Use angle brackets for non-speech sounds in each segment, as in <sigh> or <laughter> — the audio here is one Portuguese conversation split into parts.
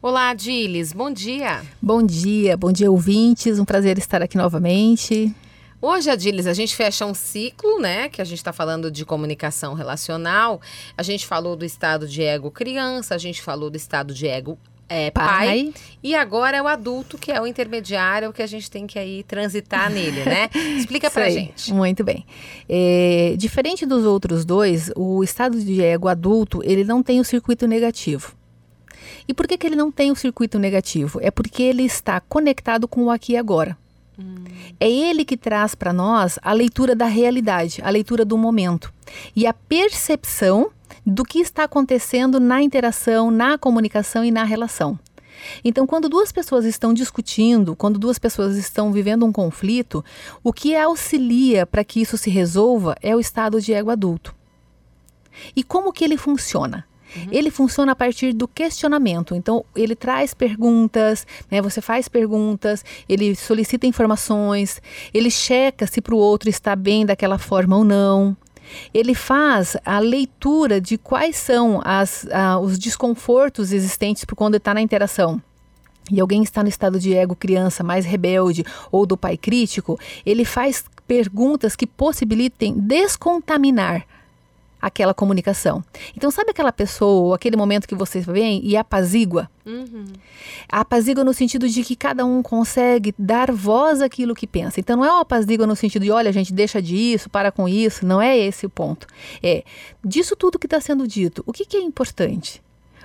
Olá, Adilis, bom dia. Bom dia, bom dia, ouvintes. Um prazer estar aqui novamente. Hoje, Adilis, a gente fecha um ciclo, né? Que a gente está falando de comunicação relacional. A gente falou do estado de ego criança, a gente falou do estado de ego é, pai, pai, e agora é o adulto que é o intermediário que a gente tem que aí transitar nele, né? <laughs> Explica pra gente. Muito bem. É, diferente dos outros dois, o estado de ego adulto, ele não tem o circuito negativo. E por que, que ele não tem o circuito negativo? É porque ele está conectado com o aqui e agora. Hum. É ele que traz para nós a leitura da realidade, a leitura do momento e a percepção do que está acontecendo na interação, na comunicação e na relação. Então, quando duas pessoas estão discutindo, quando duas pessoas estão vivendo um conflito, o que auxilia para que isso se resolva é o estado de ego adulto. E como que ele funciona? Uhum. Ele funciona a partir do questionamento. Então, ele traz perguntas, né? Você faz perguntas, ele solicita informações, ele checa se para o outro está bem daquela forma ou não ele faz a leitura de quais são as, os desconfortos existentes por quando está na interação e alguém está no estado de ego criança mais rebelde ou do pai crítico, ele faz perguntas que possibilitem descontaminar aquela comunicação. Então, sabe aquela pessoa, aquele momento que você vem e apazigua? Uhum. Apazigua no sentido de que cada um consegue dar voz àquilo que pensa. Então, não é o apazigua no sentido de, olha, gente, deixa disso, para com isso. Não é esse o ponto. É, disso tudo que está sendo dito, o que, que é importante?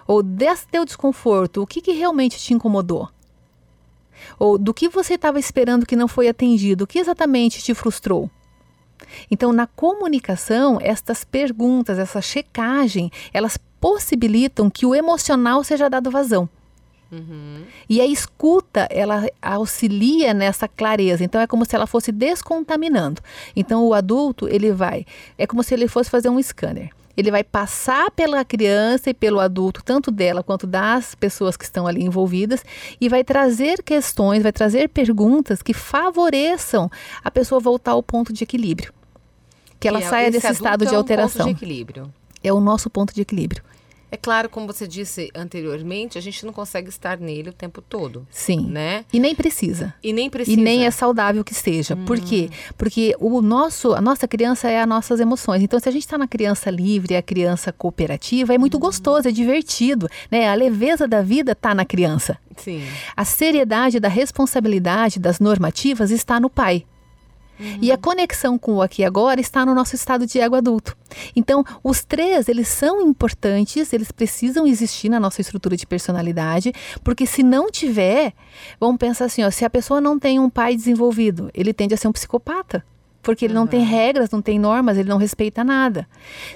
Ou desse teu desconforto, o que, que realmente te incomodou? Ou do que você estava esperando que não foi atendido, o que exatamente te frustrou? Então, na comunicação, estas perguntas, essa checagem, elas possibilitam que o emocional seja dado vazão. Uhum. E a escuta, ela auxilia nessa clareza. Então, é como se ela fosse descontaminando. Então, o adulto, ele vai... É como se ele fosse fazer um scanner. Ele vai passar pela criança e pelo adulto, tanto dela quanto das pessoas que estão ali envolvidas, e vai trazer questões, vai trazer perguntas que favoreçam a pessoa voltar ao ponto de equilíbrio que ela saia desse estado de alteração. É ponto de equilíbrio. É o nosso ponto de equilíbrio. É claro, como você disse anteriormente, a gente não consegue estar nele o tempo todo. Sim. Né? E nem precisa. E nem precisa. E nem é saudável que seja. Hum. Por quê? Porque o nosso, a nossa criança é as nossas emoções. Então, se a gente está na criança livre, a criança cooperativa, é muito hum. gostoso, é divertido. Né? A leveza da vida está na criança. Sim. A seriedade da responsabilidade das normativas está no pai. Uhum. E a conexão com o aqui e agora está no nosso estado de ego adulto. Então, os três, eles são importantes, eles precisam existir na nossa estrutura de personalidade, porque se não tiver, vamos pensar assim, ó, se a pessoa não tem um pai desenvolvido, ele tende a ser um psicopata porque ele uhum. não tem regras, não tem normas, ele não respeita nada.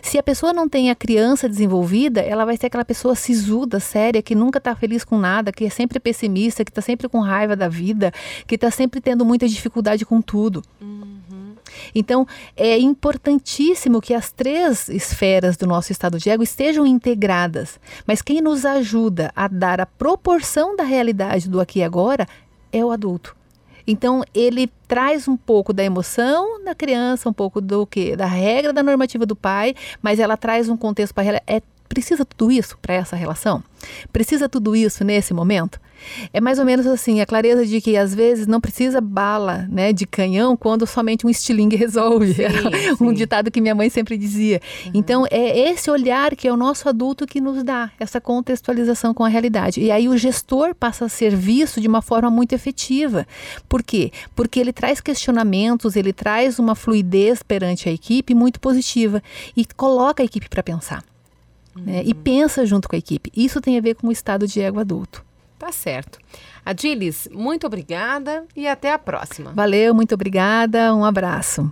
Se a pessoa não tem a criança desenvolvida, ela vai ser aquela pessoa sisuda, séria, que nunca está feliz com nada, que é sempre pessimista, que está sempre com raiva da vida, que está sempre tendo muita dificuldade com tudo. Uhum. Então, é importantíssimo que as três esferas do nosso estado de ego estejam integradas. Mas quem nos ajuda a dar a proporção da realidade do aqui e agora é o adulto. Então, ele traz um pouco da emoção da criança, um pouco do que da regra da normativa do pai, mas ela traz um contexto para é precisa tudo isso para essa relação? Precisa tudo isso nesse momento? É mais ou menos assim, a clareza de que às vezes não precisa bala né, de canhão quando somente um estilingue <laughs> resolve. Sim, <laughs> um sim. ditado que minha mãe sempre dizia. Uhum. Então, é esse olhar que é o nosso adulto que nos dá essa contextualização com a realidade. E aí o gestor passa a ser visto de uma forma muito efetiva. Por quê? Porque ele traz questionamentos, ele traz uma fluidez perante a equipe muito positiva e coloca a equipe para pensar. Uhum. Né, e pensa junto com a equipe. Isso tem a ver com o estado de ego adulto. Tá certo. Adilis, muito obrigada e até a próxima. Valeu, muito obrigada. Um abraço.